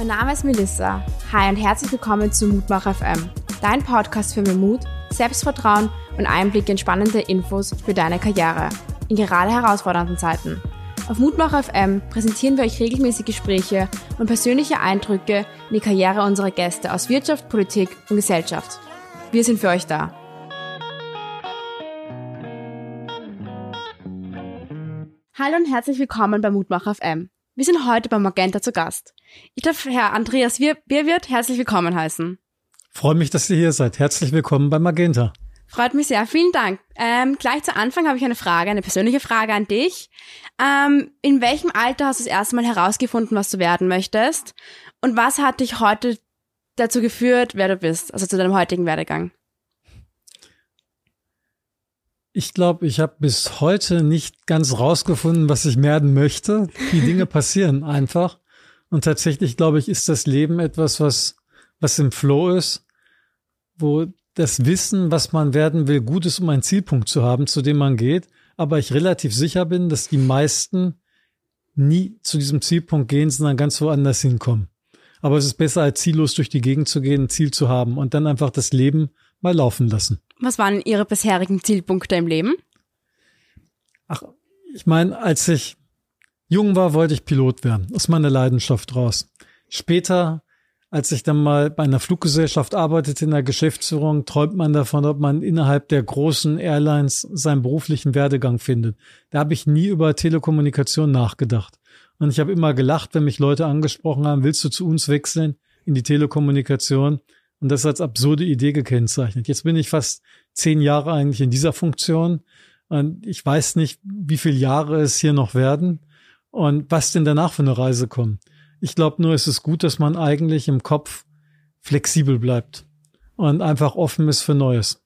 Mein Name ist Melissa. Hi und herzlich willkommen zu Mutmach FM, dein Podcast für mehr Mut, Selbstvertrauen und Einblick in spannende Infos für deine Karriere in gerade herausfordernden Zeiten. Auf Mutmach FM präsentieren wir euch regelmäßig Gespräche und persönliche Eindrücke in die Karriere unserer Gäste aus Wirtschaft, Politik und Gesellschaft. Wir sind für euch da. Hallo und herzlich willkommen bei Mutmach FM. Wir sind heute bei Magenta zu Gast. Ich darf Herr Andreas Bierwirt herzlich willkommen heißen. Freue mich, dass ihr hier seid. Herzlich willkommen bei Magenta. Freut mich sehr. Vielen Dank. Ähm, gleich zu Anfang habe ich eine Frage, eine persönliche Frage an dich. Ähm, in welchem Alter hast du das erste Mal herausgefunden, was du werden möchtest? Und was hat dich heute dazu geführt, wer du bist, also zu deinem heutigen Werdegang? Ich glaube, ich habe bis heute nicht ganz rausgefunden, was ich werden möchte. Die Dinge passieren einfach. Und tatsächlich, glaube ich, ist das Leben etwas, was, was im Flow ist, wo das Wissen, was man werden will, gut ist, um einen Zielpunkt zu haben, zu dem man geht. Aber ich relativ sicher bin, dass die meisten nie zu diesem Zielpunkt gehen, sondern ganz woanders hinkommen. Aber es ist besser, als ziellos durch die Gegend zu gehen, ein Ziel zu haben und dann einfach das Leben mal laufen lassen. Was waren Ihre bisherigen Zielpunkte im Leben? Ach, ich meine, als ich jung war, wollte ich Pilot werden. Aus meiner Leidenschaft raus. Später als ich dann mal bei einer Fluggesellschaft arbeitete in der Geschäftsführung, träumt man davon, ob man innerhalb der großen Airlines seinen beruflichen Werdegang findet. Da habe ich nie über Telekommunikation nachgedacht. Und ich habe immer gelacht, wenn mich Leute angesprochen haben, willst du zu uns wechseln in die Telekommunikation? Und das als absurde Idee gekennzeichnet. Jetzt bin ich fast zehn Jahre eigentlich in dieser Funktion. Und ich weiß nicht, wie viele Jahre es hier noch werden und was denn danach für eine Reise kommt. Ich glaube nur, es ist gut, dass man eigentlich im Kopf flexibel bleibt und einfach offen ist für Neues.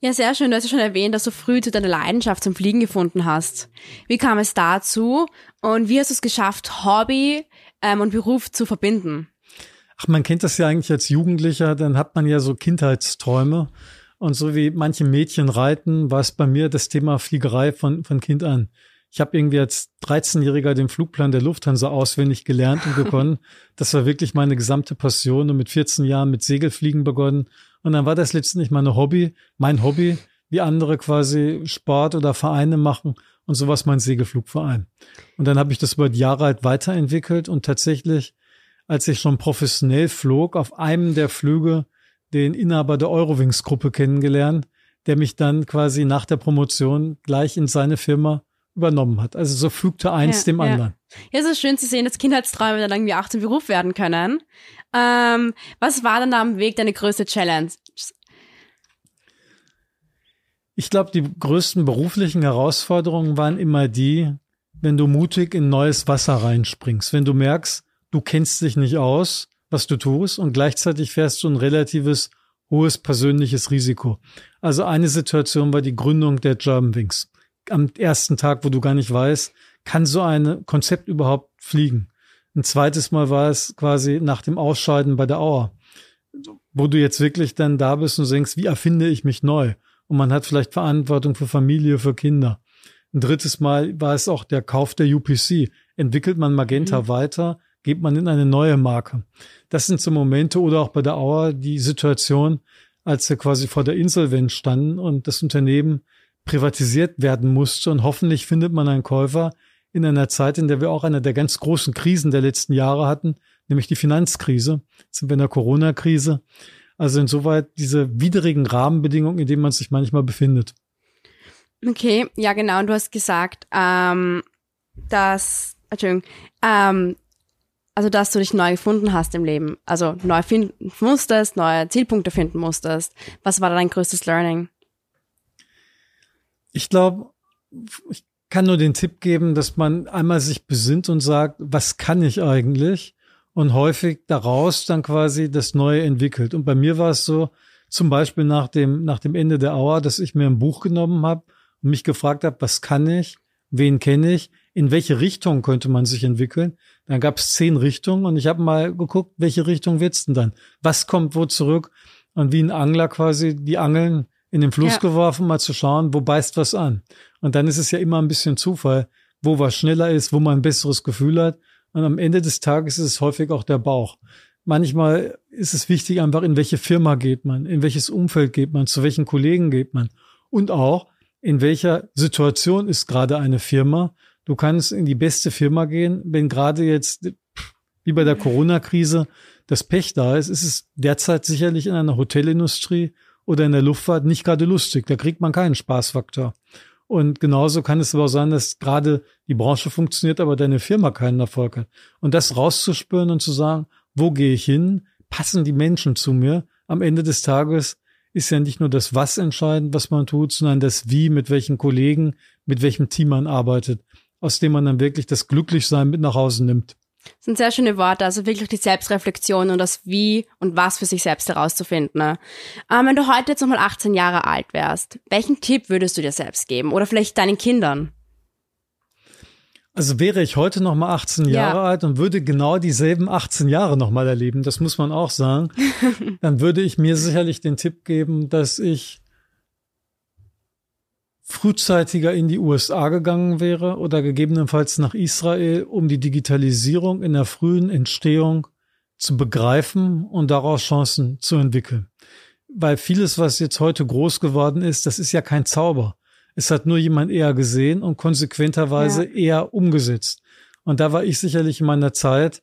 Ja, sehr schön. Du hast ja schon erwähnt, dass du früh zu deiner Leidenschaft zum Fliegen gefunden hast. Wie kam es dazu und wie hast du es geschafft, Hobby ähm, und Beruf zu verbinden? Ach, man kennt das ja eigentlich als Jugendlicher, dann hat man ja so Kindheitsträume. Und so wie manche Mädchen reiten, war es bei mir das Thema Fliegerei von, von Kind an. Ich habe irgendwie als 13-Jähriger den Flugplan der Lufthansa auswendig gelernt und begonnen. das war wirklich meine gesamte Passion und mit 14 Jahren mit Segelfliegen begonnen. Und dann war das letztendlich meine Hobby, mein Hobby, wie andere quasi Sport oder Vereine machen und sowas mein Segelflugverein. Und dann habe ich das über die Jahre halt weiterentwickelt und tatsächlich, als ich schon professionell flog, auf einem der Flüge den Inhaber der Eurowings-Gruppe kennengelernt, der mich dann quasi nach der Promotion gleich in seine Firma übernommen hat. Also so fügte eins ja, dem ja. anderen. Ja, es ist schön zu sehen, dass Kindheitsträume dann irgendwie auch zum Beruf werden können. Ähm, was war denn da am Weg deine größte Challenge? Ich glaube, die größten beruflichen Herausforderungen waren immer die, wenn du mutig in neues Wasser reinspringst, wenn du merkst, du kennst dich nicht aus, was du tust und gleichzeitig fährst du ein relatives hohes persönliches Risiko. Also eine Situation war die Gründung der Germanwings am ersten Tag, wo du gar nicht weißt, kann so ein Konzept überhaupt fliegen. Ein zweites Mal war es quasi nach dem Ausscheiden bei der Auer, wo du jetzt wirklich dann da bist und denkst, wie erfinde ich mich neu? Und man hat vielleicht Verantwortung für Familie, für Kinder. Ein drittes Mal war es auch der Kauf der UPC. Entwickelt man Magenta mhm. weiter, geht man in eine neue Marke. Das sind so Momente oder auch bei der Auer die Situation, als wir quasi vor der Insolvenz standen und das Unternehmen privatisiert werden musste. Und hoffentlich findet man einen Käufer in einer Zeit, in der wir auch eine der ganz großen Krisen der letzten Jahre hatten, nämlich die Finanzkrise. Jetzt sind wir in der Corona-Krise. Also insoweit diese widrigen Rahmenbedingungen, in denen man sich manchmal befindet. Okay, ja genau. Und du hast gesagt, ähm, dass, Entschuldigung, ähm, also dass du dich neu gefunden hast im Leben, also neu finden musstest, neue Zielpunkte finden musstest. Was war dein größtes Learning? Ich glaube, ich kann nur den Tipp geben, dass man einmal sich besinnt und sagt, was kann ich eigentlich? Und häufig daraus dann quasi das Neue entwickelt. Und bei mir war es so, zum Beispiel nach dem, nach dem Ende der Auer, dass ich mir ein Buch genommen habe und mich gefragt habe, was kann ich, wen kenne ich, in welche Richtung könnte man sich entwickeln. Dann gab es zehn Richtungen und ich habe mal geguckt, welche Richtung wird's denn dann? Was kommt wo zurück? Und wie ein Angler quasi die Angeln in den Fluss ja. geworfen, mal zu schauen, wo beißt was an. Und dann ist es ja immer ein bisschen Zufall, wo was schneller ist, wo man ein besseres Gefühl hat. Und am Ende des Tages ist es häufig auch der Bauch. Manchmal ist es wichtig einfach, in welche Firma geht man, in welches Umfeld geht man, zu welchen Kollegen geht man und auch, in welcher Situation ist gerade eine Firma. Du kannst in die beste Firma gehen, wenn gerade jetzt, wie bei der Corona-Krise, das Pech da ist, ist es derzeit sicherlich in einer Hotelindustrie oder in der Luftfahrt nicht gerade lustig. Da kriegt man keinen Spaßfaktor. Und genauso kann es aber auch sein, dass gerade die Branche funktioniert, aber deine Firma keinen Erfolg hat. Und das rauszuspüren und zu sagen, wo gehe ich hin? Passen die Menschen zu mir? Am Ende des Tages ist ja nicht nur das Was entscheidend, was man tut, sondern das Wie, mit welchen Kollegen, mit welchem Team man arbeitet, aus dem man dann wirklich das Glücklichsein mit nach Hause nimmt. Das sind sehr schöne Worte, also wirklich die Selbstreflexion und das Wie und was für sich selbst herauszufinden. Ne? Ähm, wenn du heute jetzt nochmal 18 Jahre alt wärst, welchen Tipp würdest du dir selbst geben oder vielleicht deinen Kindern? Also wäre ich heute noch mal 18 ja. Jahre alt und würde genau dieselben 18 Jahre noch mal erleben, das muss man auch sagen, dann würde ich mir sicherlich den Tipp geben, dass ich frühzeitiger in die USA gegangen wäre oder gegebenenfalls nach Israel, um die Digitalisierung in der frühen Entstehung zu begreifen und daraus Chancen zu entwickeln. Weil vieles, was jetzt heute groß geworden ist, das ist ja kein Zauber. Es hat nur jemand eher gesehen und konsequenterweise ja. eher umgesetzt. Und da war ich sicherlich in meiner Zeit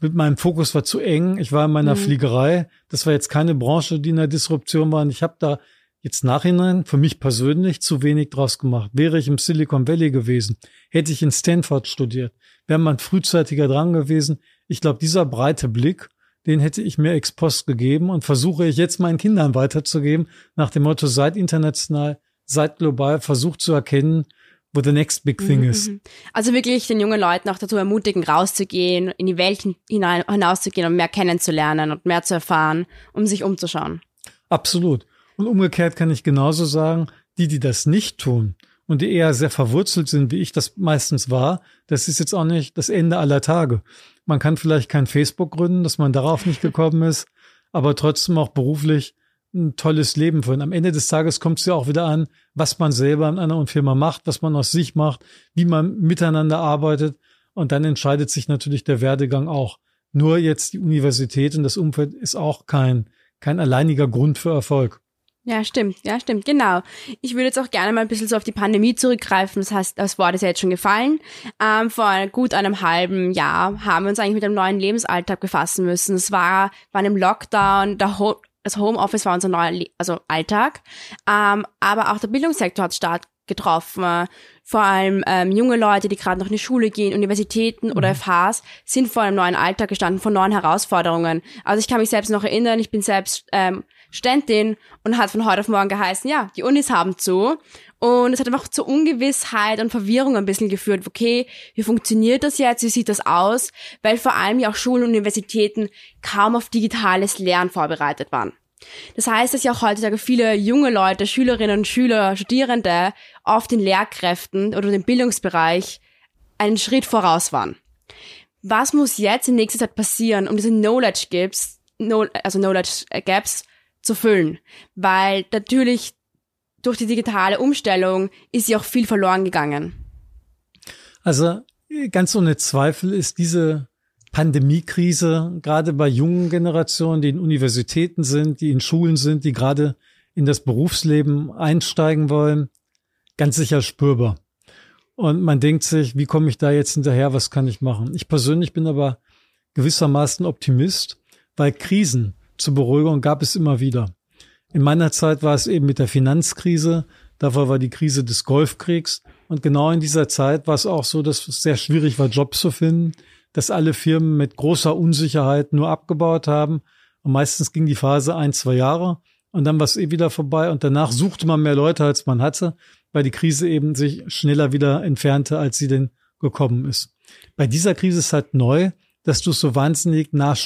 mit meinem Fokus war zu eng. Ich war in meiner mhm. Fliegerei. Das war jetzt keine Branche, die in der Disruption war. Und ich habe da jetzt nachhinein für mich persönlich zu wenig draus gemacht. Wäre ich im Silicon Valley gewesen, hätte ich in Stanford studiert, wäre man frühzeitiger dran gewesen. Ich glaube, dieser breite Blick, den hätte ich mir ex post gegeben und versuche ich jetzt meinen Kindern weiterzugeben, nach dem Motto, seid international, seid global, versucht zu erkennen, wo the next big thing mhm, is. Mhm. Also wirklich den jungen Leuten auch dazu ermutigen, rauszugehen, in die Welt hinein, hinauszugehen und mehr kennenzulernen und mehr zu erfahren, um sich umzuschauen. Absolut. Und umgekehrt kann ich genauso sagen, die, die das nicht tun und die eher sehr verwurzelt sind, wie ich das meistens war, das ist jetzt auch nicht das Ende aller Tage. Man kann vielleicht kein Facebook gründen, dass man darauf nicht gekommen ist, aber trotzdem auch beruflich ein tolles Leben führen. Am Ende des Tages kommt es ja auch wieder an, was man selber in einer Firma macht, was man aus sich macht, wie man miteinander arbeitet. Und dann entscheidet sich natürlich der Werdegang auch. Nur jetzt die Universität und das Umfeld ist auch kein, kein alleiniger Grund für Erfolg. Ja, stimmt, ja, stimmt, genau. Ich würde jetzt auch gerne mal ein bisschen so auf die Pandemie zurückgreifen. Das heißt, das Wort ist ja jetzt schon gefallen. Ähm, vor gut einem halben Jahr haben wir uns eigentlich mit einem neuen Lebensalltag befassen müssen. Es war, war einem Lockdown, der Ho das Homeoffice war unser neuer Le also Alltag. Ähm, aber auch der Bildungssektor hat stark getroffen. Vor allem ähm, junge Leute, die gerade noch in die Schule gehen, Universitäten oder mhm. FHs, sind vor einem neuen Alltag gestanden, vor neuen Herausforderungen. Also ich kann mich selbst noch erinnern, ich bin selbst ähm, Studentin und hat von heute auf morgen geheißen, ja, die Unis haben zu. Und es hat einfach zur Ungewissheit und Verwirrung ein bisschen geführt. Okay, wie funktioniert das jetzt? Wie sieht das aus? Weil vor allem ja auch Schulen und Universitäten kaum auf digitales Lernen vorbereitet waren. Das heißt, dass ja auch heutzutage viele junge Leute, Schülerinnen und Schüler, Studierende auf den Lehrkräften oder dem Bildungsbereich einen Schritt voraus waren. Was muss jetzt in nächster Zeit passieren, um diese Knowledge Gaps, also Knowledge Gaps zu füllen. Weil natürlich durch die digitale Umstellung ist ja auch viel verloren gegangen. Also ganz ohne Zweifel ist diese Pandemiekrise gerade bei jungen Generationen, die in Universitäten sind, die in Schulen sind, die gerade in das Berufsleben einsteigen wollen, ganz sicher spürbar. Und man denkt sich, wie komme ich da jetzt hinterher, was kann ich machen? Ich persönlich bin aber gewissermaßen Optimist, weil Krisen zur Beruhigung gab es immer wieder. In meiner Zeit war es eben mit der Finanzkrise, davor war die Krise des Golfkriegs und genau in dieser Zeit war es auch so, dass es sehr schwierig war, Jobs zu finden, dass alle Firmen mit großer Unsicherheit nur abgebaut haben und meistens ging die Phase ein, zwei Jahre und dann war es eh wieder vorbei und danach suchte man mehr Leute, als man hatte, weil die Krise eben sich schneller wieder entfernte, als sie denn gekommen ist. Bei dieser Krise ist halt neu, dass du es so wahnsinnig nah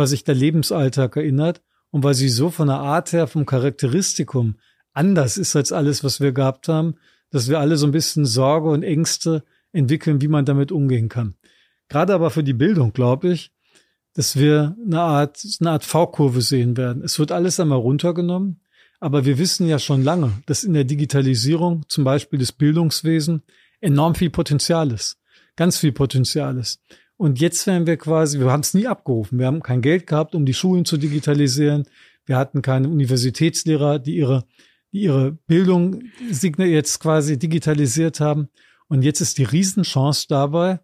weil sich der Lebensalltag erinnert und weil sie so von der Art her, vom Charakteristikum anders ist als alles, was wir gehabt haben, dass wir alle so ein bisschen Sorge und Ängste entwickeln, wie man damit umgehen kann. Gerade aber für die Bildung, glaube ich, dass wir eine Art, eine Art V-Kurve sehen werden. Es wird alles einmal runtergenommen, aber wir wissen ja schon lange, dass in der Digitalisierung, zum Beispiel des Bildungswesens, enorm viel Potenzial ist ganz viel Potenzial ist. Und jetzt werden wir quasi, wir haben es nie abgerufen. Wir haben kein Geld gehabt, um die Schulen zu digitalisieren. Wir hatten keine Universitätslehrer, die ihre, die ihre Bildung jetzt quasi digitalisiert haben. Und jetzt ist die Riesenchance dabei,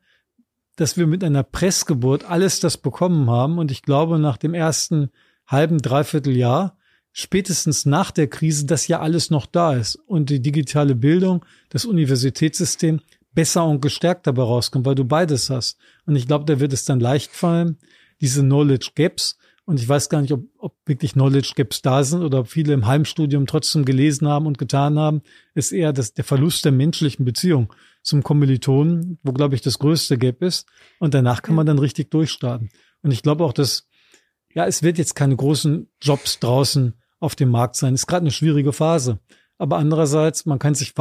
dass wir mit einer Pressgeburt alles das bekommen haben. Und ich glaube, nach dem ersten halben, dreiviertel Jahr, spätestens nach der Krise, dass ja alles noch da ist und die digitale Bildung, das Universitätssystem besser und gestärkt dabei rauskommt, weil du beides hast. Und ich glaube, da wird es dann leicht fallen, diese Knowledge Gaps. Und ich weiß gar nicht, ob, ob wirklich Knowledge Gaps da sind oder ob viele im Heimstudium trotzdem gelesen haben und getan haben, ist eher das, der Verlust der menschlichen Beziehung zum Kommilitonen, wo, glaube ich, das größte Gap ist. Und danach kann man dann richtig durchstarten. Und ich glaube auch, dass, ja, es wird jetzt keine großen Jobs draußen auf dem Markt sein. Ist gerade eine schwierige Phase. Aber andererseits, man kann sich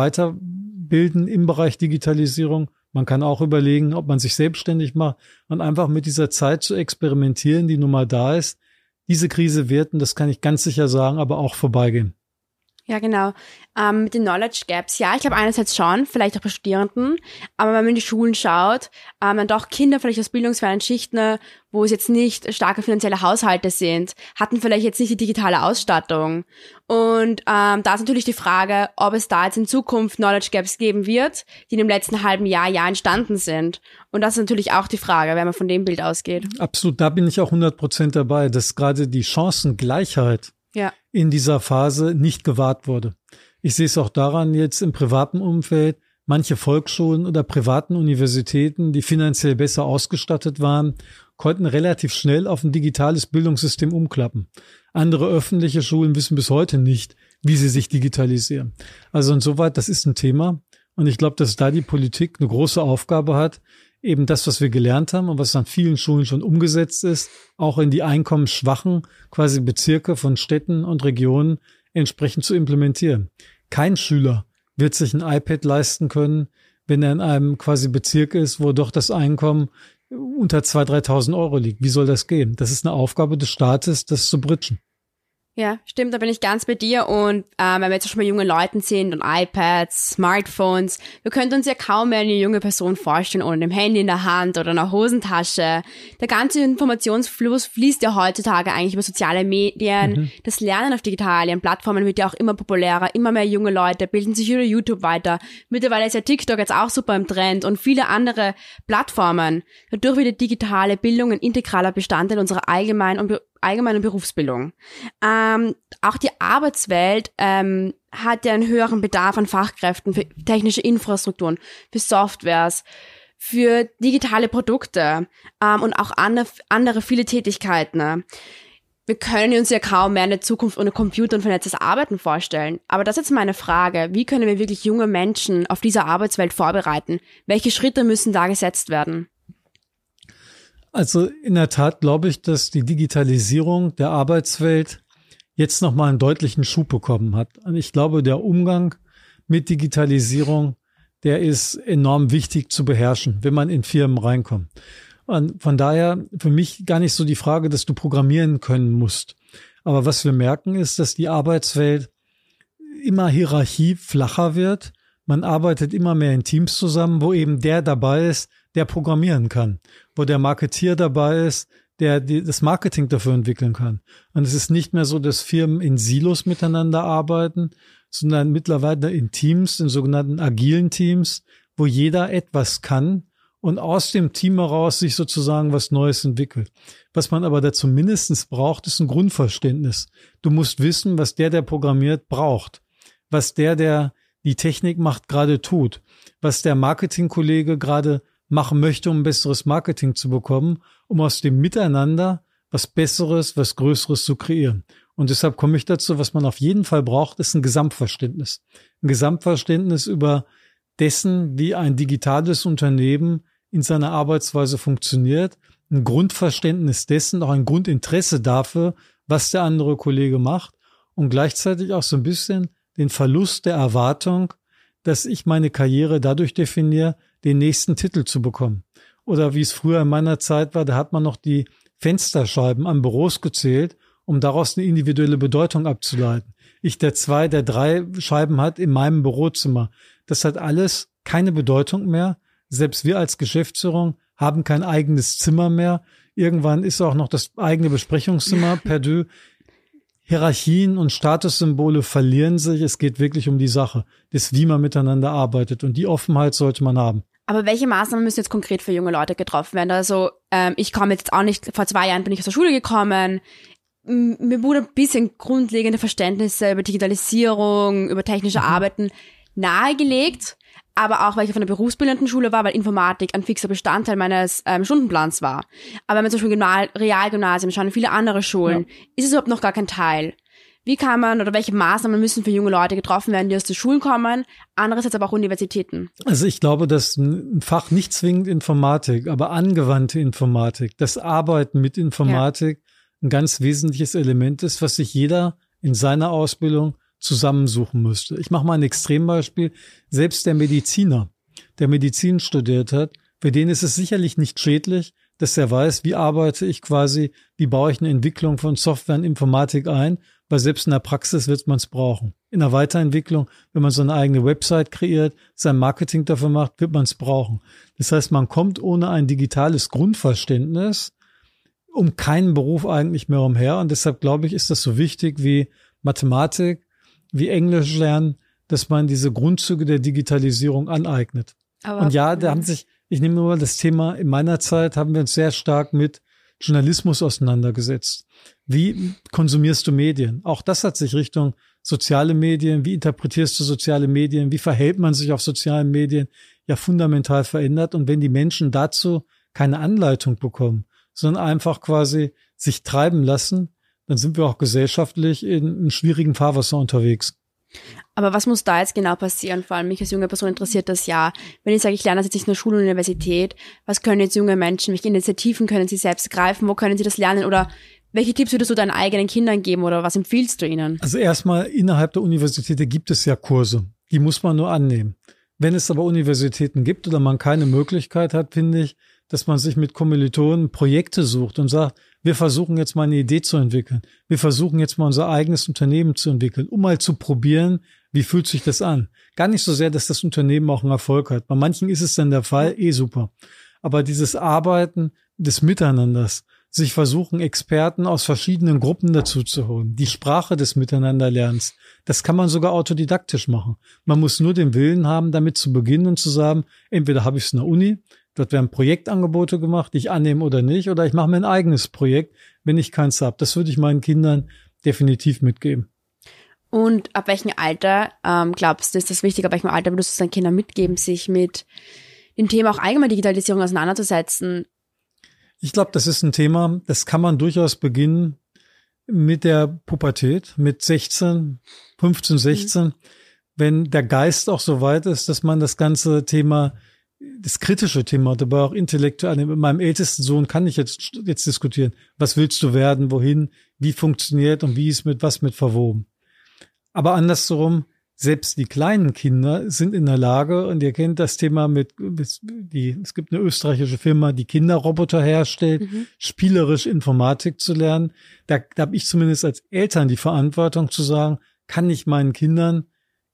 weiterbilden im Bereich Digitalisierung. Man kann auch überlegen, ob man sich selbstständig macht und einfach mit dieser Zeit zu experimentieren, die nun mal da ist. Diese Krise wird, und das kann ich ganz sicher sagen, aber auch vorbeigehen. Ja, genau. Ähm, mit den Knowledge Gaps. Ja, ich glaube einerseits schon, vielleicht auch bei Studierenden, aber wenn man in die Schulen schaut, ähm, dann doch Kinder vielleicht aus bildungsfernen Schichten, wo es jetzt nicht starke finanzielle Haushalte sind, hatten vielleicht jetzt nicht die digitale Ausstattung. Und ähm, da ist natürlich die Frage, ob es da jetzt in Zukunft Knowledge Gaps geben wird, die in dem letzten halben Jahr, Jahr entstanden sind. Und das ist natürlich auch die Frage, wenn man von dem Bild ausgeht. Absolut, da bin ich auch 100 Prozent dabei, dass gerade die Chancengleichheit ja. in dieser Phase nicht gewahrt wurde. Ich sehe es auch daran jetzt im privaten Umfeld, manche Volksschulen oder privaten Universitäten, die finanziell besser ausgestattet waren, konnten relativ schnell auf ein digitales Bildungssystem umklappen. Andere öffentliche Schulen wissen bis heute nicht, wie sie sich digitalisieren. Also insoweit, das ist ein Thema. Und ich glaube, dass da die Politik eine große Aufgabe hat, eben das, was wir gelernt haben und was an vielen Schulen schon umgesetzt ist, auch in die einkommensschwachen quasi Bezirke von Städten und Regionen entsprechend zu implementieren. Kein Schüler wird sich ein iPad leisten können, wenn er in einem quasi Bezirk ist, wo doch das Einkommen unter 2.000, 3.000 Euro liegt. Wie soll das gehen? Das ist eine Aufgabe des Staates, das zu britschen. Ja, stimmt, da bin ich ganz bei dir. Und ähm, wenn wir jetzt schon bei jungen Leuten sind und iPads, Smartphones, wir könnten uns ja kaum mehr eine junge Person vorstellen ohne ein Handy in der Hand oder einer Hosentasche. Der ganze Informationsfluss fließt ja heutzutage eigentlich über soziale Medien. Mhm. Das Lernen auf digitalen Plattformen wird ja auch immer populärer. Immer mehr junge Leute bilden sich über YouTube weiter. Mittlerweile ist ja TikTok jetzt auch super im Trend und viele andere Plattformen. Dadurch wird die digitale Bildung ein integraler Bestandteil unserer allgemeinen und allgemeine Berufsbildung. Ähm, auch die Arbeitswelt ähm, hat ja einen höheren Bedarf an Fachkräften für technische Infrastrukturen, für Softwares, für digitale Produkte ähm, und auch andere, andere viele Tätigkeiten. Ne? Wir können uns ja kaum mehr eine Zukunft ohne Computer und vernetztes Arbeiten vorstellen. Aber das ist jetzt meine Frage. Wie können wir wirklich junge Menschen auf diese Arbeitswelt vorbereiten? Welche Schritte müssen da gesetzt werden? Also in der Tat glaube ich, dass die Digitalisierung der Arbeitswelt jetzt nochmal einen deutlichen Schub bekommen hat. Und ich glaube, der Umgang mit Digitalisierung, der ist enorm wichtig zu beherrschen, wenn man in Firmen reinkommt. Und von daher für mich gar nicht so die Frage, dass du programmieren können musst. Aber was wir merken ist, dass die Arbeitswelt immer Hierarchie flacher wird. Man arbeitet immer mehr in Teams zusammen, wo eben der dabei ist, der programmieren kann, wo der Marketier dabei ist, der die, das Marketing dafür entwickeln kann. Und es ist nicht mehr so, dass Firmen in Silos miteinander arbeiten, sondern mittlerweile in Teams, in sogenannten agilen Teams, wo jeder etwas kann und aus dem Team heraus sich sozusagen was Neues entwickelt. Was man aber dazu mindestens braucht, ist ein Grundverständnis. Du musst wissen, was der, der programmiert, braucht. Was der, der die Technik macht, gerade tut. Was der Marketingkollege gerade machen möchte, um besseres Marketing zu bekommen, um aus dem Miteinander was Besseres, was Größeres zu kreieren. Und deshalb komme ich dazu, was man auf jeden Fall braucht, ist ein Gesamtverständnis. Ein Gesamtverständnis über dessen, wie ein digitales Unternehmen in seiner Arbeitsweise funktioniert, ein Grundverständnis dessen, auch ein Grundinteresse dafür, was der andere Kollege macht und gleichzeitig auch so ein bisschen den Verlust der Erwartung, dass ich meine Karriere dadurch definiere, den nächsten Titel zu bekommen. Oder wie es früher in meiner Zeit war, da hat man noch die Fensterscheiben an Büros gezählt, um daraus eine individuelle Bedeutung abzuleiten. Ich, der zwei, der drei Scheiben hat in meinem Bürozimmer. Das hat alles keine Bedeutung mehr, Selbst wir als Geschäftsführung haben kein eigenes Zimmer mehr. Irgendwann ist auch noch das eigene Besprechungszimmer perdu. Hierarchien und Statussymbole verlieren sich. Es geht wirklich um die Sache, das, wie man miteinander arbeitet. Und die Offenheit sollte man haben. Aber welche Maßnahmen müssen jetzt konkret für junge Leute getroffen werden? Also ähm, ich komme jetzt auch nicht, vor zwei Jahren bin ich aus der Schule gekommen. Mir wurde ein bisschen grundlegende Verständnisse über Digitalisierung, über technische mhm. Arbeiten nahegelegt aber auch weil ich auf einer berufsbildenden Schule war, weil Informatik ein fixer Bestandteil meines ähm, Stundenplans war. Aber wenn wir zum Beispiel Realgymnasium schauen, viele andere Schulen, ja. ist es überhaupt noch gar kein Teil. Wie kann man oder welche Maßnahmen müssen für junge Leute getroffen werden, die aus den Schulen kommen, andererseits aber auch Universitäten? Also ich glaube, dass ein Fach nicht zwingend Informatik, aber angewandte Informatik, das Arbeiten mit Informatik ja. ein ganz wesentliches Element ist, was sich jeder in seiner Ausbildung zusammensuchen müsste. Ich mache mal ein Extrembeispiel. Selbst der Mediziner, der Medizin studiert hat, für den ist es sicherlich nicht schädlich, dass er weiß, wie arbeite ich quasi, wie baue ich eine Entwicklung von Software und Informatik ein, weil selbst in der Praxis wird man es brauchen. In der Weiterentwicklung, wenn man so eine eigene Website kreiert, sein Marketing dafür macht, wird man es brauchen. Das heißt, man kommt ohne ein digitales Grundverständnis um keinen Beruf eigentlich mehr umher. Und deshalb glaube ich, ist das so wichtig wie Mathematik, wie Englisch lernen, dass man diese Grundzüge der Digitalisierung aneignet. Aber, und ja, da haben sich, ich nehme nur mal das Thema, in meiner Zeit haben wir uns sehr stark mit Journalismus auseinandergesetzt. Wie konsumierst du Medien? Auch das hat sich Richtung soziale Medien, wie interpretierst du soziale Medien, wie verhält man sich auf sozialen Medien, ja fundamental verändert. Und wenn die Menschen dazu keine Anleitung bekommen, sondern einfach quasi sich treiben lassen, dann sind wir auch gesellschaftlich in einem schwierigen Fahrwasser unterwegs. Aber was muss da jetzt genau passieren? Vor allem mich als junge Person interessiert das ja. Wenn ich sage, ich lerne das jetzt nicht der Schule und Universität, was können jetzt junge Menschen, welche Initiativen können sie selbst greifen? Wo können sie das lernen? Oder welche Tipps würdest du deinen eigenen Kindern geben oder was empfiehlst du ihnen? Also erstmal innerhalb der Universität gibt es ja Kurse. Die muss man nur annehmen. Wenn es aber Universitäten gibt oder man keine Möglichkeit hat, finde ich, dass man sich mit Kommilitonen Projekte sucht und sagt, wir versuchen jetzt mal eine Idee zu entwickeln. Wir versuchen jetzt mal unser eigenes Unternehmen zu entwickeln, um mal zu probieren, wie fühlt sich das an. Gar nicht so sehr, dass das Unternehmen auch einen Erfolg hat. Bei manchen ist es dann der Fall, eh super. Aber dieses Arbeiten des Miteinanders, sich versuchen, Experten aus verschiedenen Gruppen dazu zu holen, die Sprache des Miteinanderlernens, das kann man sogar autodidaktisch machen. Man muss nur den Willen haben, damit zu beginnen und zu sagen, entweder habe ich es in der Uni, Dort werden Projektangebote gemacht, die ich annehme oder nicht, oder ich mache mir ein eigenes Projekt, wenn ich keins habe. Das würde ich meinen Kindern definitiv mitgeben. Und ab welchem Alter ähm, glaubst du, ist das wichtig, ab welchem Alter würdest du deinen Kindern mitgeben, sich mit dem Thema auch allgemein Digitalisierung auseinanderzusetzen? Ich glaube, das ist ein Thema, das kann man durchaus beginnen mit der Pubertät, mit 16, 15, 16, mhm. wenn der Geist auch so weit ist, dass man das ganze Thema das kritische Thema, dabei auch intellektuell. Mit meinem ältesten Sohn kann ich jetzt, jetzt diskutieren. Was willst du werden? Wohin? Wie funktioniert und wie ist mit was mit verwoben? Aber andersherum, selbst die kleinen Kinder sind in der Lage, und ihr kennt das Thema mit, die, es gibt eine österreichische Firma, die Kinderroboter herstellt, mhm. spielerisch Informatik zu lernen. Da, da habe ich zumindest als Eltern die Verantwortung zu sagen, kann ich meinen Kindern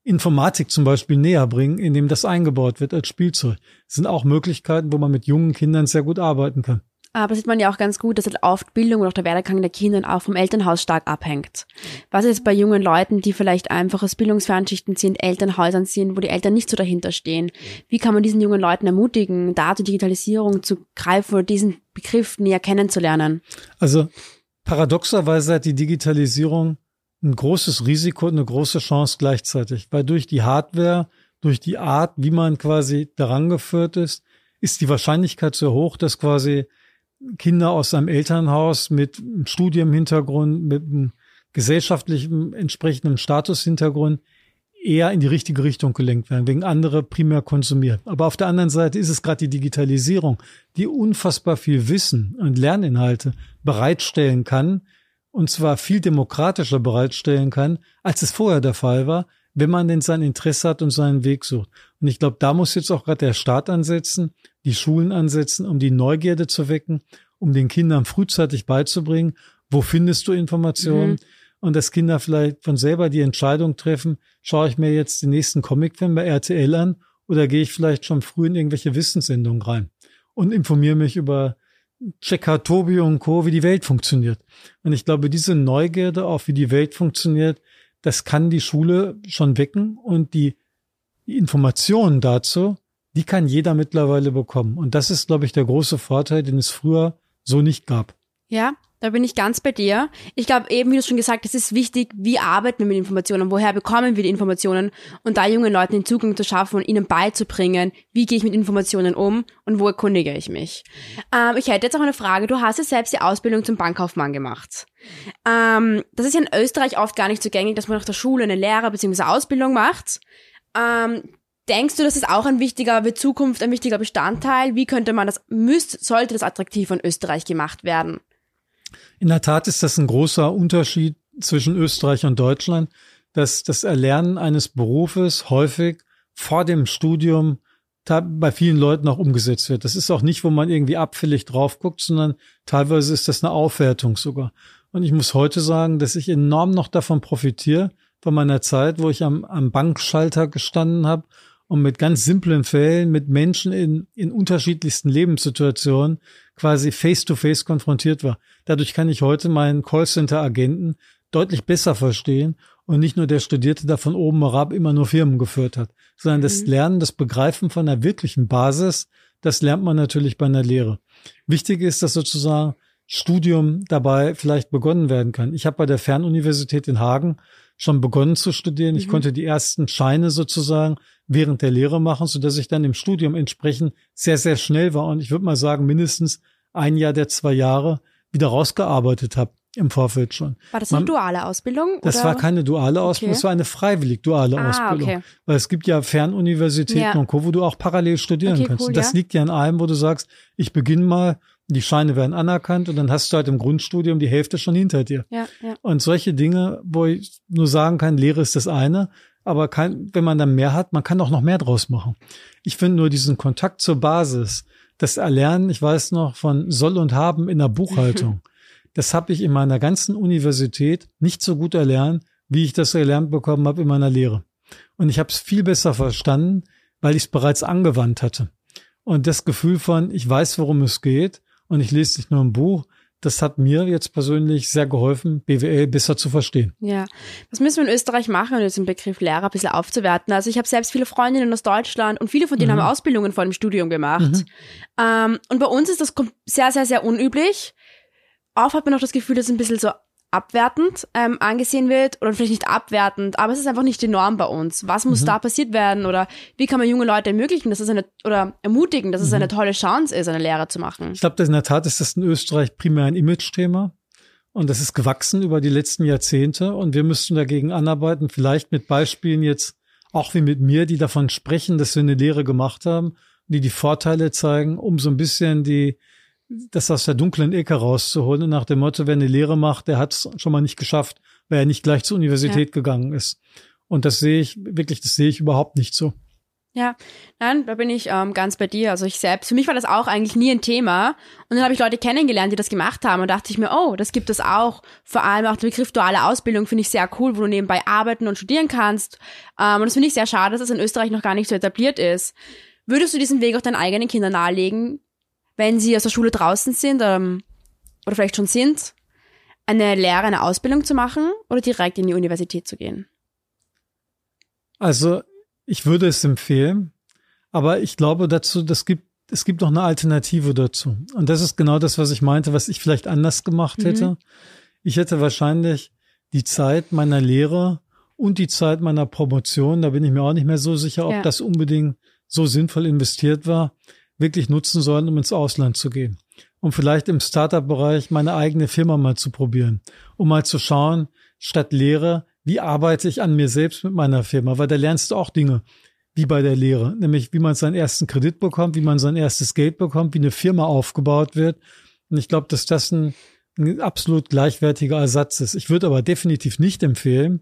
Informatik zum Beispiel näher bringen, indem das eingebaut wird als Spielzeug. Das sind auch Möglichkeiten, wo man mit jungen Kindern sehr gut arbeiten kann. Aber sieht man ja auch ganz gut, dass halt oft Bildung und auch der Werdegang der Kinder auch vom Elternhaus stark abhängt. Was ist bei jungen Leuten, die vielleicht einfach aus Bildungsfernschichten sind, Elternhäusern sind, wo die Eltern nicht so dahinter stehen? Wie kann man diesen jungen Leuten ermutigen, da zur Digitalisierung zu greifen oder diesen Begriff näher kennenzulernen? Also paradoxerweise hat die Digitalisierung ein großes Risiko und eine große Chance gleichzeitig, weil durch die Hardware, durch die Art, wie man quasi daran geführt ist, ist die Wahrscheinlichkeit sehr hoch, dass quasi Kinder aus einem Elternhaus mit Studienhintergrund, mit einem gesellschaftlichen entsprechenden Statushintergrund eher in die richtige Richtung gelenkt werden, wegen andere primär konsumieren. Aber auf der anderen Seite ist es gerade die Digitalisierung, die unfassbar viel Wissen und Lerninhalte bereitstellen kann, und zwar viel demokratischer bereitstellen kann, als es vorher der Fall war, wenn man denn sein Interesse hat und seinen Weg sucht. Und ich glaube, da muss jetzt auch gerade der Staat ansetzen, die Schulen ansetzen, um die Neugierde zu wecken, um den Kindern frühzeitig beizubringen, wo findest du Informationen? Mhm. Und dass Kinder vielleicht von selber die Entscheidung treffen, schaue ich mir jetzt den nächsten Comicfilm bei RTL an oder gehe ich vielleicht schon früh in irgendwelche Wissenssendungen rein und informiere mich über Checker, Tobi und Co., wie die Welt funktioniert. Und ich glaube, diese Neugierde auf, wie die Welt funktioniert, das kann die Schule schon wecken und die Informationen dazu, die kann jeder mittlerweile bekommen. Und das ist, glaube ich, der große Vorteil, den es früher so nicht gab. Ja, da bin ich ganz bei dir. Ich glaube eben, wie du schon gesagt hast, es ist wichtig, wie arbeiten wir mit Informationen, woher bekommen wir die Informationen und da jungen Leuten den Zugang zu schaffen und ihnen beizubringen, wie gehe ich mit Informationen um und wo erkundige ich mich. Ähm, ich hätte jetzt auch eine Frage. Du hast ja selbst die Ausbildung zum Bankkaufmann gemacht. Ähm, das ist ja in Österreich oft gar nicht zugänglich, dass man nach der Schule eine Lehre bzw. Ausbildung macht. Ähm, Denkst du, das ist auch ein wichtiger, für Zukunft ein wichtiger Bestandteil? Wie könnte man das, müsste, sollte das attraktiv von Österreich gemacht werden? In der Tat ist das ein großer Unterschied zwischen Österreich und Deutschland, dass das Erlernen eines Berufes häufig vor dem Studium bei vielen Leuten auch umgesetzt wird. Das ist auch nicht, wo man irgendwie abfällig drauf guckt, sondern teilweise ist das eine Aufwertung sogar. Und ich muss heute sagen, dass ich enorm noch davon profitiere, von meiner Zeit, wo ich am, am Bankschalter gestanden habe und mit ganz simplen Fällen mit Menschen in, in unterschiedlichsten Lebenssituationen quasi face-to-face -face konfrontiert war. Dadurch kann ich heute meinen Callcenter-Agenten deutlich besser verstehen und nicht nur der Studierte, der von oben herab immer nur Firmen geführt hat, sondern mhm. das Lernen, das Begreifen von einer wirklichen Basis, das lernt man natürlich bei einer Lehre. Wichtig ist, dass sozusagen Studium dabei vielleicht begonnen werden kann. Ich habe bei der Fernuniversität in Hagen schon begonnen zu studieren. Ich mhm. konnte die ersten Scheine sozusagen während der Lehre machen, so dass ich dann im Studium entsprechend sehr, sehr schnell war und ich würde mal sagen, mindestens ein Jahr der zwei Jahre wieder rausgearbeitet habe im Vorfeld schon. War das eine Man, duale Ausbildung? Das oder? war keine duale Ausbildung, okay. es war eine freiwillig duale ah, Ausbildung. Okay. Weil es gibt ja Fernuniversitäten ja. und Co., wo du auch parallel studieren okay, kannst. Cool, das ja. liegt ja an allem, wo du sagst, ich beginne mal die Scheine werden anerkannt und dann hast du halt im Grundstudium die Hälfte schon hinter dir. Ja. Und solche Dinge, wo ich nur sagen kann, Lehre ist das eine, aber kann, wenn man dann mehr hat, man kann auch noch mehr draus machen. Ich finde nur diesen Kontakt zur Basis, das Erlernen, ich weiß noch von Soll und Haben in der Buchhaltung, das habe ich in meiner ganzen Universität nicht so gut erlernt, wie ich das erlernt bekommen habe in meiner Lehre. Und ich habe es viel besser verstanden, weil ich es bereits angewandt hatte. Und das Gefühl von, ich weiß, worum es geht und ich lese nicht nur ein Buch. Das hat mir jetzt persönlich sehr geholfen, BWL besser zu verstehen. Ja, was müssen wir in Österreich machen, um jetzt den Begriff Lehrer ein bisschen aufzuwerten? Also ich habe selbst viele Freundinnen aus Deutschland und viele von denen mhm. haben Ausbildungen vor dem Studium gemacht. Mhm. Ähm, und bei uns ist das sehr, sehr, sehr unüblich. Oft hat man auch das Gefühl, dass es ein bisschen so abwertend ähm, angesehen wird oder vielleicht nicht abwertend, aber es ist einfach nicht die Norm bei uns. Was muss mhm. da passiert werden oder wie kann man junge Leute ermöglichen, dass es eine oder ermutigen, dass es eine mhm. tolle Chance ist, eine Lehre zu machen? Ich glaube, in der Tat ist das in Österreich primär ein Image-Thema und das ist gewachsen über die letzten Jahrzehnte und wir müssten dagegen anarbeiten, vielleicht mit Beispielen jetzt auch wie mit mir, die davon sprechen, dass wir eine Lehre gemacht haben, die die Vorteile zeigen, um so ein bisschen die das aus der dunklen Ecke rauszuholen und nach dem Motto, wer eine Lehre macht, der hat es schon mal nicht geschafft, weil er nicht gleich zur Universität ja. gegangen ist. Und das sehe ich wirklich, das sehe ich überhaupt nicht so. Ja, nein, da bin ich ähm, ganz bei dir. Also ich selbst, für mich war das auch eigentlich nie ein Thema. Und dann habe ich Leute kennengelernt, die das gemacht haben und dachte ich mir, oh, das gibt es auch. Vor allem auch der Begriff duale Ausbildung finde ich sehr cool, wo du nebenbei arbeiten und studieren kannst. Ähm, und das finde ich sehr schade, dass das in Österreich noch gar nicht so etabliert ist. Würdest du diesen Weg auch deinen eigenen Kindern nahelegen, wenn sie aus der Schule draußen sind ähm, oder vielleicht schon sind, eine Lehre, eine Ausbildung zu machen oder direkt in die Universität zu gehen? Also ich würde es empfehlen, aber ich glaube dazu, das gibt es gibt noch eine Alternative dazu. Und das ist genau das, was ich meinte, was ich vielleicht anders gemacht mhm. hätte. Mhm. Ich hätte wahrscheinlich die Zeit meiner Lehre und die Zeit meiner Promotion, da bin ich mir auch nicht mehr so sicher, ob ja. das unbedingt so sinnvoll investiert war, wirklich nutzen sollen, um ins Ausland zu gehen. Um vielleicht im Startup-Bereich meine eigene Firma mal zu probieren, um mal zu schauen, statt Lehre, wie arbeite ich an mir selbst mit meiner Firma, weil da lernst du auch Dinge wie bei der Lehre, nämlich wie man seinen ersten Kredit bekommt, wie man sein erstes Geld bekommt, wie eine Firma aufgebaut wird. Und ich glaube, dass das ein, ein absolut gleichwertiger Ersatz ist. Ich würde aber definitiv nicht empfehlen,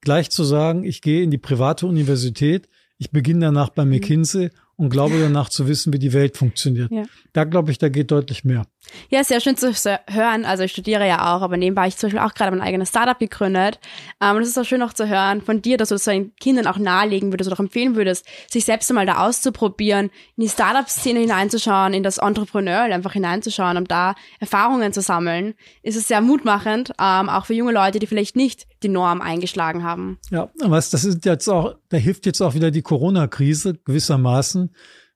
gleich zu sagen, ich gehe in die private Universität, ich beginne danach bei mhm. McKinsey und glaube danach zu wissen, wie die Welt funktioniert. Ja. Da glaube ich, da geht deutlich mehr. Ja, sehr schön zu hören. Also ich studiere ja auch, aber nebenbei habe ich zum Beispiel auch gerade mein eigenes Startup gegründet. Ähm, und es ist auch schön auch zu hören von dir, dass du das deinen Kindern auch nahelegen würdest oder auch empfehlen würdest, sich selbst einmal da auszuprobieren, in die Startup-Szene hineinzuschauen, in das Entrepreneurial einfach hineinzuschauen, um da Erfahrungen zu sammeln. Ist es sehr mutmachend, ähm, auch für junge Leute, die vielleicht nicht die Norm eingeschlagen haben. Ja, was das ist jetzt auch, da hilft jetzt auch wieder die Corona-Krise gewissermaßen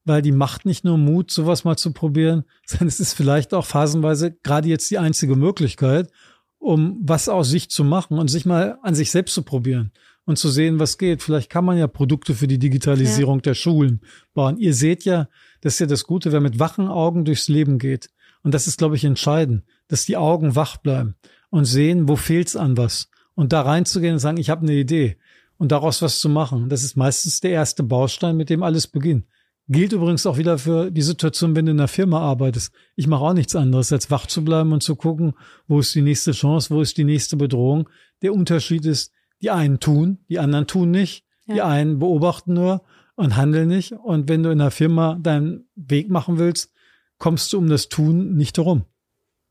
weil die macht nicht nur Mut, sowas mal zu probieren, sondern es ist vielleicht auch phasenweise gerade jetzt die einzige Möglichkeit, um was aus sich zu machen und sich mal an sich selbst zu probieren und zu sehen, was geht. Vielleicht kann man ja Produkte für die Digitalisierung ja. der Schulen bauen. Ihr seht ja, das ist ja das Gute, wer mit wachen Augen durchs Leben geht. Und das ist, glaube ich, entscheidend, dass die Augen wach bleiben und sehen, wo fehlt's an was. Und da reinzugehen und sagen, ich habe eine Idee und daraus was zu machen. Das ist meistens der erste Baustein, mit dem alles beginnt. Gilt übrigens auch wieder für die Situation, wenn du in einer Firma arbeitest. Ich mache auch nichts anderes, als wach zu bleiben und zu gucken, wo ist die nächste Chance, wo ist die nächste Bedrohung. Der Unterschied ist, die einen tun, die anderen tun nicht. Ja. Die einen beobachten nur und handeln nicht. Und wenn du in einer Firma deinen Weg machen willst, kommst du um das Tun nicht herum.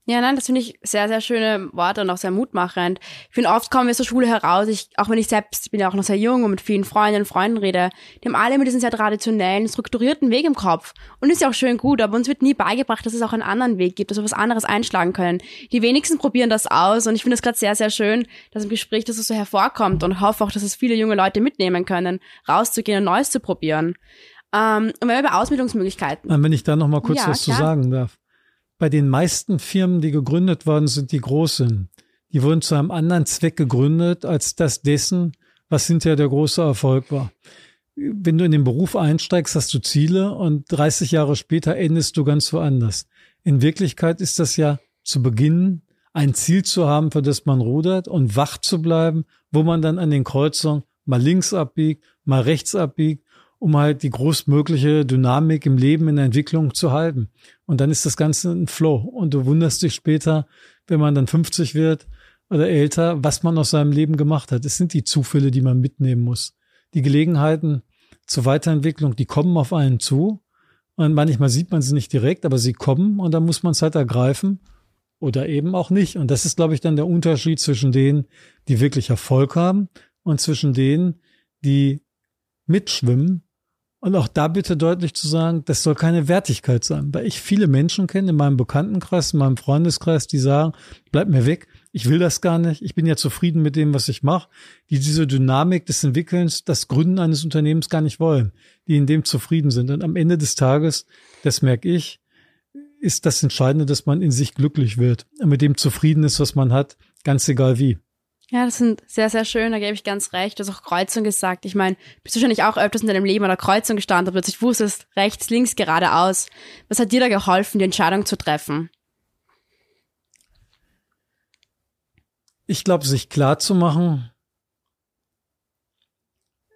Ja, nein, das finde ich sehr, sehr schöne Worte und auch sehr mutmachend. Ich finde, oft kommen wir aus der Schule heraus, ich, auch wenn ich selbst, bin ja auch noch sehr jung und mit vielen Freundinnen und Freunden rede, die haben alle immer diesen sehr traditionellen, strukturierten Weg im Kopf. Und ist ja auch schön gut, aber uns wird nie beigebracht, dass es auch einen anderen Weg gibt, dass wir was anderes einschlagen können. Die wenigsten probieren das aus und ich finde es gerade sehr, sehr schön, dass im Gespräch das so hervorkommt und hoffe auch, dass es viele junge Leute mitnehmen können, rauszugehen und Neues zu probieren. Ähm, und wenn wir über Ausbildungsmöglichkeiten. Wenn ich da noch mal kurz ja, was klar. zu sagen darf bei den meisten Firmen, die gegründet worden sind, die groß sind, die wurden zu einem anderen Zweck gegründet, als das dessen, was hinterher der große Erfolg war. Wenn du in den Beruf einsteigst, hast du Ziele und 30 Jahre später endest du ganz woanders. In Wirklichkeit ist das ja zu Beginn ein Ziel zu haben, für das man rudert und wach zu bleiben, wo man dann an den Kreuzungen mal links abbiegt, mal rechts abbiegt um halt die großmögliche Dynamik im Leben, in der Entwicklung zu halten. Und dann ist das Ganze ein Flow. Und du wunderst dich später, wenn man dann 50 wird oder älter, was man aus seinem Leben gemacht hat. Es sind die Zufälle, die man mitnehmen muss. Die Gelegenheiten zur Weiterentwicklung, die kommen auf einen zu. Und manchmal sieht man sie nicht direkt, aber sie kommen und dann muss man es halt ergreifen oder eben auch nicht. Und das ist, glaube ich, dann der Unterschied zwischen denen, die wirklich Erfolg haben und zwischen denen, die mitschwimmen und auch da bitte deutlich zu sagen, das soll keine Wertigkeit sein, weil ich viele Menschen kenne in meinem Bekanntenkreis, in meinem Freundeskreis, die sagen, bleib mir weg, ich will das gar nicht, ich bin ja zufrieden mit dem, was ich mache, die diese Dynamik des Entwickelns, das Gründen eines Unternehmens gar nicht wollen, die in dem zufrieden sind. Und am Ende des Tages, das merke ich, ist das Entscheidende, dass man in sich glücklich wird und mit dem zufrieden ist, was man hat, ganz egal wie. Ja, das sind sehr, sehr schön, da gebe ich ganz recht. Du hast auch Kreuzung gesagt. Ich meine, bist du wahrscheinlich auch öfters in deinem Leben an der Kreuzung gestanden, aber plötzlich wusstest, rechts, links, geradeaus. Was hat dir da geholfen, die Entscheidung zu treffen? Ich glaube, sich klar zu machen,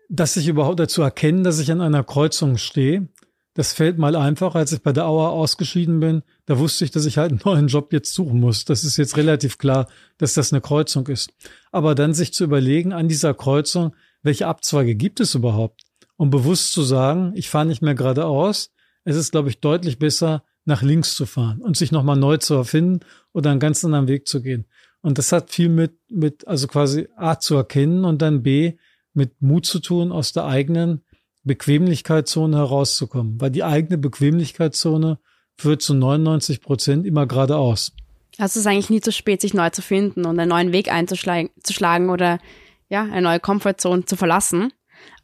dass ich überhaupt dazu erkenne, dass ich an einer Kreuzung stehe das fällt mal einfach, als ich bei der Auer ausgeschieden bin, da wusste ich, dass ich halt einen neuen Job jetzt suchen muss. Das ist jetzt relativ klar, dass das eine Kreuzung ist. Aber dann sich zu überlegen an dieser Kreuzung, welche Abzweige gibt es überhaupt? Um bewusst zu sagen, ich fahre nicht mehr geradeaus. Es ist, glaube ich, deutlich besser, nach links zu fahren und sich nochmal neu zu erfinden oder einen ganz anderen Weg zu gehen. Und das hat viel mit, mit, also quasi A zu erkennen und dann B mit Mut zu tun, aus der eigenen Bequemlichkeitszone herauszukommen, weil die eigene Bequemlichkeitszone führt zu 99 Prozent immer geradeaus. Also es ist eigentlich nie zu spät, sich neu zu finden und einen neuen Weg einzuschlagen oder ja, eine neue Comfortzone zu verlassen.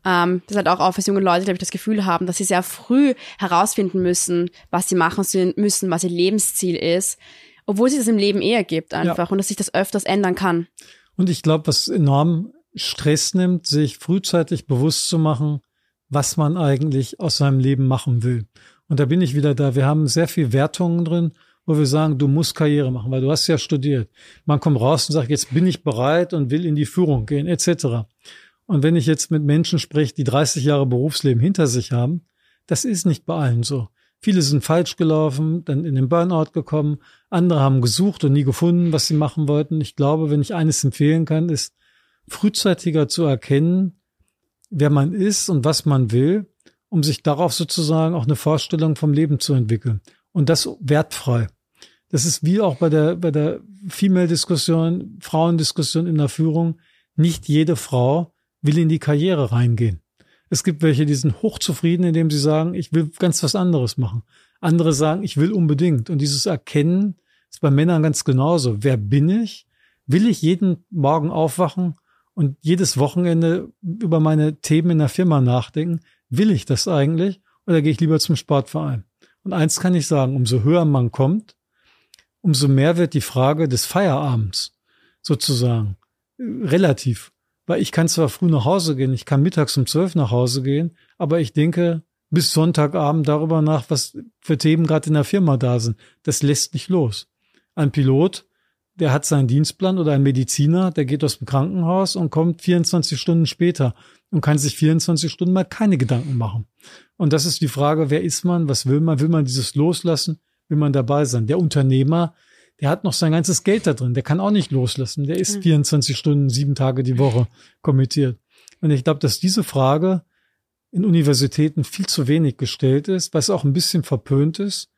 Ähm, das hat auch oft, dass junge Leute, glaube ich, das Gefühl haben, dass sie sehr früh herausfinden müssen, was sie machen müssen, was ihr Lebensziel ist, obwohl sich das im Leben eher gibt einfach ja. und dass sich das öfters ändern kann. Und ich glaube, was enorm Stress nimmt, sich frühzeitig bewusst zu machen, was man eigentlich aus seinem Leben machen will. Und da bin ich wieder da. Wir haben sehr viel Wertungen drin, wo wir sagen, du musst Karriere machen, weil du hast ja studiert. Man kommt raus und sagt, jetzt bin ich bereit und will in die Führung gehen, etc. Und wenn ich jetzt mit Menschen spreche, die 30 Jahre Berufsleben hinter sich haben, das ist nicht bei allen so. Viele sind falsch gelaufen, dann in den Burnout gekommen. Andere haben gesucht und nie gefunden, was sie machen wollten. Ich glaube, wenn ich eines empfehlen kann, ist frühzeitiger zu erkennen, wer man ist und was man will um sich darauf sozusagen auch eine Vorstellung vom Leben zu entwickeln. Und das wertfrei. Das ist wie auch bei der, bei der Female-Diskussion, Frauendiskussion in der Führung. Nicht jede Frau will in die Karriere reingehen. Es gibt welche, die sind hochzufrieden, indem sie sagen, ich will ganz was anderes machen. Andere sagen, ich will unbedingt. Und dieses Erkennen ist bei Männern ganz genauso. Wer bin ich? Will ich jeden Morgen aufwachen und jedes Wochenende über meine Themen in der Firma nachdenken? Will ich das eigentlich? Oder gehe ich lieber zum Sportverein? Und eins kann ich sagen, umso höher man kommt, umso mehr wird die Frage des Feierabends sozusagen relativ. Weil ich kann zwar früh nach Hause gehen, ich kann mittags um zwölf nach Hause gehen, aber ich denke bis Sonntagabend darüber nach, was für Themen gerade in der Firma da sind. Das lässt nicht los. Ein Pilot, der hat seinen Dienstplan oder ein Mediziner, der geht aus dem Krankenhaus und kommt 24 Stunden später und kann sich 24 Stunden mal keine Gedanken machen. Und das ist die Frage, wer ist man, was will man, will man dieses loslassen, will man dabei sein? Der Unternehmer, der hat noch sein ganzes Geld da drin, der kann auch nicht loslassen, der ist 24 Stunden, sieben Tage die Woche kommentiert. Und ich glaube, dass diese Frage in Universitäten viel zu wenig gestellt ist, was auch ein bisschen verpönt ist,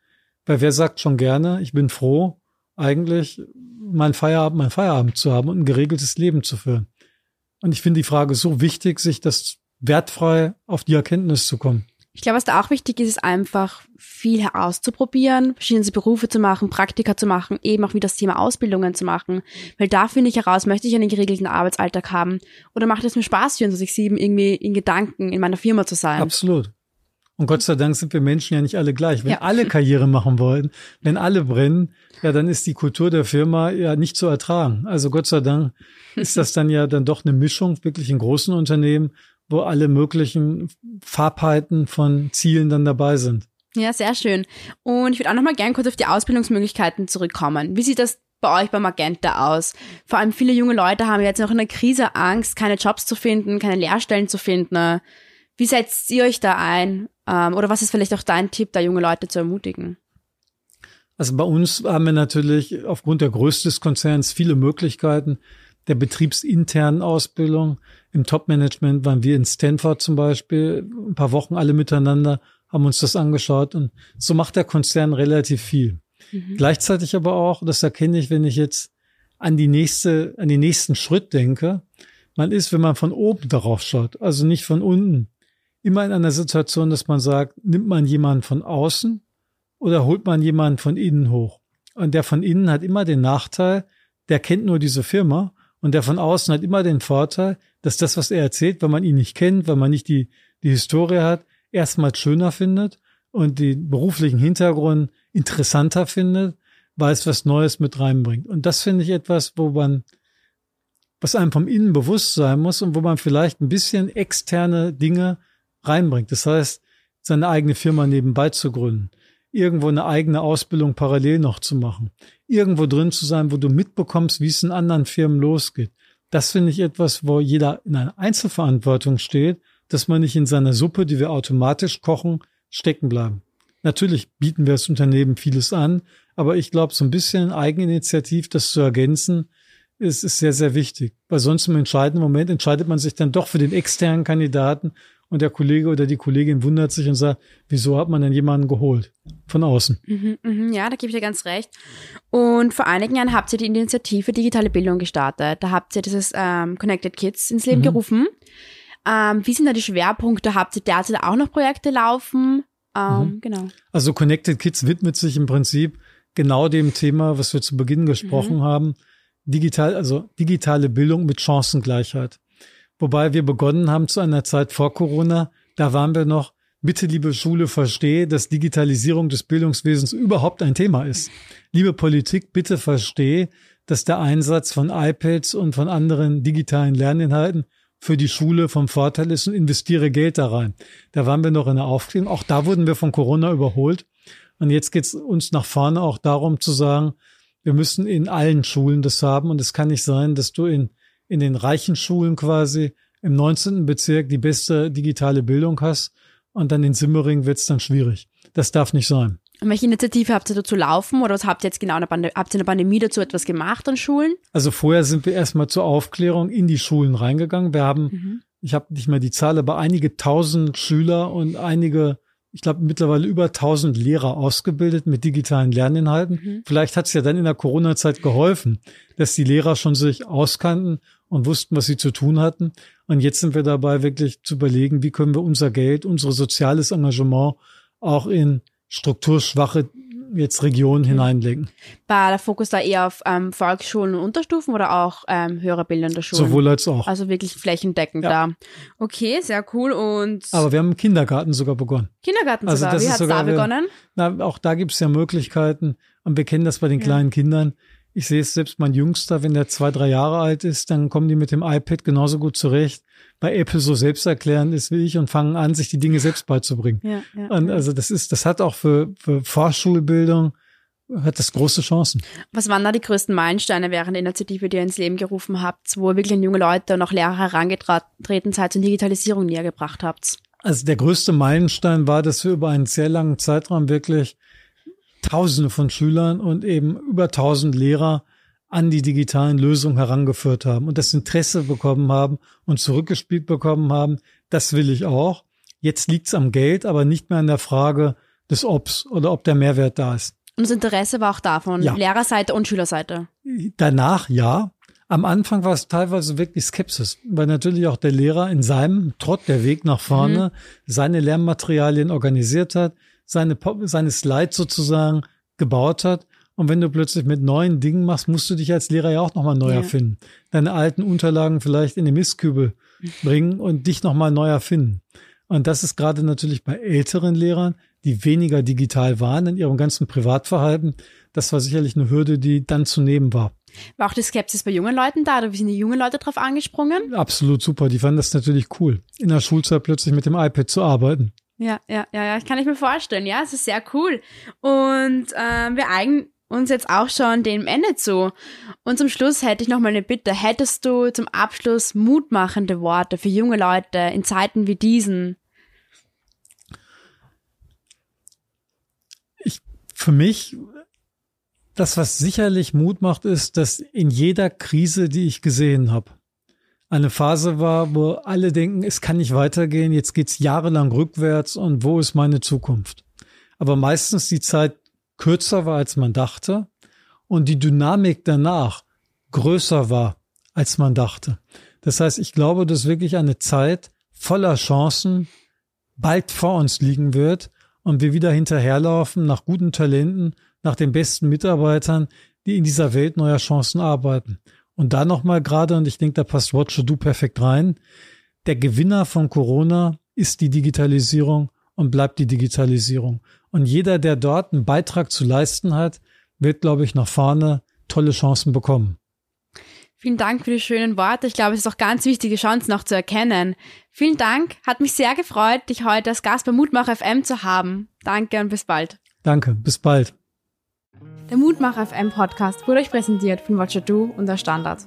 weil wer sagt schon gerne, ich bin froh, eigentlich mein Feierabend, mein Feierabend zu haben und ein geregeltes Leben zu führen. Und ich finde die Frage so wichtig, sich das wertfrei auf die Erkenntnis zu kommen. Ich glaube, was da auch wichtig ist, ist einfach viel herauszuprobieren, verschiedene Berufe zu machen, Praktika zu machen, eben auch wie das Thema Ausbildungen zu machen. Weil da finde ich heraus, möchte ich einen geregelten Arbeitsalltag haben oder macht es mir Spaß, 24-7 irgendwie in Gedanken in meiner Firma zu sein. Absolut. Und Gott sei Dank sind wir Menschen ja nicht alle gleich. Wenn ja. alle Karriere machen wollen, wenn alle brennen, ja, dann ist die Kultur der Firma ja nicht zu ertragen. Also Gott sei Dank ist das dann ja dann doch eine Mischung, wirklich in großen Unternehmen, wo alle möglichen Farbheiten von Zielen dann dabei sind. Ja, sehr schön. Und ich würde auch noch mal gern kurz auf die Ausbildungsmöglichkeiten zurückkommen. Wie sieht das bei euch bei Magenta aus? Vor allem viele junge Leute haben jetzt noch in der Krise Angst, keine Jobs zu finden, keine Lehrstellen zu finden. Wie setzt ihr euch da ein? Ähm, oder was ist vielleicht auch dein Tipp, da junge Leute zu ermutigen? Also bei uns haben wir natürlich aufgrund der Größe des Konzerns viele Möglichkeiten der betriebsinternen Ausbildung. Im Top-Management waren wir in Stanford zum Beispiel ein paar Wochen alle miteinander, haben uns das angeschaut und so macht der Konzern relativ viel. Mhm. Gleichzeitig aber auch, das erkenne ich, wenn ich jetzt an die nächste, an den nächsten Schritt denke, man ist, wenn man von oben darauf schaut, also nicht von unten, immer in einer Situation, dass man sagt, nimmt man jemanden von außen oder holt man jemanden von innen hoch? Und der von innen hat immer den Nachteil, der kennt nur diese Firma und der von außen hat immer den Vorteil, dass das, was er erzählt, wenn man ihn nicht kennt, wenn man nicht die, die Historie hat, erstmal schöner findet und den beruflichen Hintergrund interessanter findet, weil es was Neues mit reinbringt. Und das finde ich etwas, wo man, was einem vom Innen bewusst sein muss und wo man vielleicht ein bisschen externe Dinge reinbringt. Das heißt, seine eigene Firma nebenbei zu gründen, irgendwo eine eigene Ausbildung parallel noch zu machen, irgendwo drin zu sein, wo du mitbekommst, wie es in anderen Firmen losgeht. Das finde ich etwas, wo jeder in einer Einzelverantwortung steht, dass man nicht in seiner Suppe, die wir automatisch kochen, stecken bleiben. Natürlich bieten wir als Unternehmen vieles an, aber ich glaube, so ein bisschen Eigeninitiativ, das zu ergänzen, ist, ist sehr, sehr wichtig. Weil sonst im entscheidenden Moment entscheidet man sich dann doch für den externen Kandidaten und der Kollege oder die Kollegin wundert sich und sagt, wieso hat man denn jemanden geholt von außen? Mhm, mh, ja, da gebe ich dir ganz recht. Und vor einigen Jahren habt ihr die Initiative Digitale Bildung gestartet. Da habt ihr dieses ähm, Connected Kids ins Leben mhm. gerufen. Ähm, wie sind da die Schwerpunkte? Habt ihr derzeit auch noch Projekte laufen? Ähm, mhm. Genau. Also Connected Kids widmet sich im Prinzip genau dem Thema, was wir zu Beginn gesprochen mhm. haben. Digital, also digitale Bildung mit Chancengleichheit. Wobei wir begonnen haben zu einer Zeit vor Corona, da waren wir noch, bitte liebe Schule, verstehe, dass Digitalisierung des Bildungswesens überhaupt ein Thema ist. Liebe Politik, bitte verstehe, dass der Einsatz von iPads und von anderen digitalen Lerninhalten für die Schule vom Vorteil ist und investiere Geld da rein. Da waren wir noch in der Aufklärung. Auch da wurden wir von Corona überholt. Und jetzt geht es uns nach vorne auch darum zu sagen, wir müssen in allen Schulen das haben. Und es kann nicht sein, dass du in in den reichen Schulen quasi im 19. Bezirk die beste digitale Bildung hast und dann in Simmering wird es dann schwierig. Das darf nicht sein. Und welche Initiative habt ihr dazu laufen oder was habt ihr jetzt genau in der, Pand habt ihr in der Pandemie dazu etwas gemacht an Schulen? Also vorher sind wir erstmal zur Aufklärung in die Schulen reingegangen. Wir haben mhm. ich habe nicht mehr die Zahl, aber einige tausend Schüler und einige, ich glaube mittlerweile über tausend Lehrer ausgebildet mit digitalen Lerninhalten. Mhm. Vielleicht hat es ja dann in der Corona-Zeit geholfen, dass die Lehrer schon sich auskannten und wussten, was sie zu tun hatten. Und jetzt sind wir dabei, wirklich zu überlegen, wie können wir unser Geld, unser soziales Engagement auch in strukturschwache jetzt Regionen hineinlegen. War der Fokus da eher auf ähm, Volksschulen und Unterstufen oder auch ähm, höhere bildende Schulen? Sowohl als auch. Also wirklich flächendeckend ja. da. Okay, sehr cool. Und Aber wir haben Kindergarten sogar begonnen. Kindergarten also sogar. Wie hat es da begonnen? Na, auch da gibt es ja Möglichkeiten. Und wir kennen das bei den kleinen Kindern. Ich sehe es selbst mein Jüngster, wenn der zwei, drei Jahre alt ist, dann kommen die mit dem iPad genauso gut zurecht bei Apple so selbsterklärend ist wie ich und fangen an, sich die Dinge selbst beizubringen. Ja, ja, und also das ist, das hat auch für, für Vorschulbildung hat das große Chancen. Was waren da die größten Meilensteine während der Initiative, die ihr ins Leben gerufen habt, wo ihr wirklich junge Leute und auch Lehrer herangetreten seid und Digitalisierung näher gebracht habt? Also der größte Meilenstein war, dass wir über einen sehr langen Zeitraum wirklich Tausende von Schülern und eben über tausend Lehrer an die digitalen Lösungen herangeführt haben und das Interesse bekommen haben und zurückgespielt bekommen haben, das will ich auch. Jetzt liegt's am Geld, aber nicht mehr an der Frage des Obs oder ob der Mehrwert da ist. Und das Interesse war auch da von ja. Lehrerseite und Schülerseite. Danach ja. Am Anfang war es teilweise wirklich Skepsis, weil natürlich auch der Lehrer in seinem Trott der Weg nach vorne mhm. seine Lernmaterialien organisiert hat, seine, seine Slides sozusagen gebaut hat und wenn du plötzlich mit neuen Dingen machst, musst du dich als Lehrer ja auch nochmal neu ja. erfinden. Deine alten Unterlagen vielleicht in den Mistkübel bringen und dich nochmal neu erfinden. Und das ist gerade natürlich bei älteren Lehrern, die weniger digital waren in ihrem ganzen Privatverhalten. Das war sicherlich eine Hürde, die dann zu nehmen war. War auch die Skepsis bei jungen Leuten da? Wie sind die jungen Leute drauf angesprungen? Absolut super. Die fanden das natürlich cool, in der Schulzeit plötzlich mit dem iPad zu arbeiten. Ja, ja, ja, ja, kann ich mir vorstellen. Ja, es ist sehr cool. Und ähm, wir eigen uns jetzt auch schon dem Ende zu. Und zum Schluss hätte ich noch mal eine Bitte. Hättest du zum Abschluss mutmachende Worte für junge Leute in Zeiten wie diesen? Ich, für mich, das, was sicherlich Mut macht, ist, dass in jeder Krise, die ich gesehen habe, eine Phase war, wo alle denken, es kann nicht weitergehen, jetzt geht's jahrelang rückwärts und wo ist meine Zukunft? Aber meistens die Zeit kürzer war, als man dachte und die Dynamik danach größer war, als man dachte. Das heißt, ich glaube, dass wirklich eine Zeit voller Chancen bald vor uns liegen wird und wir wieder hinterherlaufen nach guten Talenten, nach den besten Mitarbeitern, die in dieser Welt neuer Chancen arbeiten. Und da nochmal gerade, und ich denke, da passt Watcher Do perfekt rein, der Gewinner von Corona ist die Digitalisierung und bleibt die Digitalisierung. Und jeder, der dort einen Beitrag zu leisten hat, wird, glaube ich, nach vorne tolle Chancen bekommen. Vielen Dank für die schönen Worte. Ich glaube, es ist auch ganz wichtig, die Chancen noch zu erkennen. Vielen Dank. Hat mich sehr gefreut, dich heute als Gast bei Mutmach FM zu haben. Danke und bis bald. Danke, bis bald. Der Mutmach FM Podcast wurde euch präsentiert von Watcher Du und der Standard.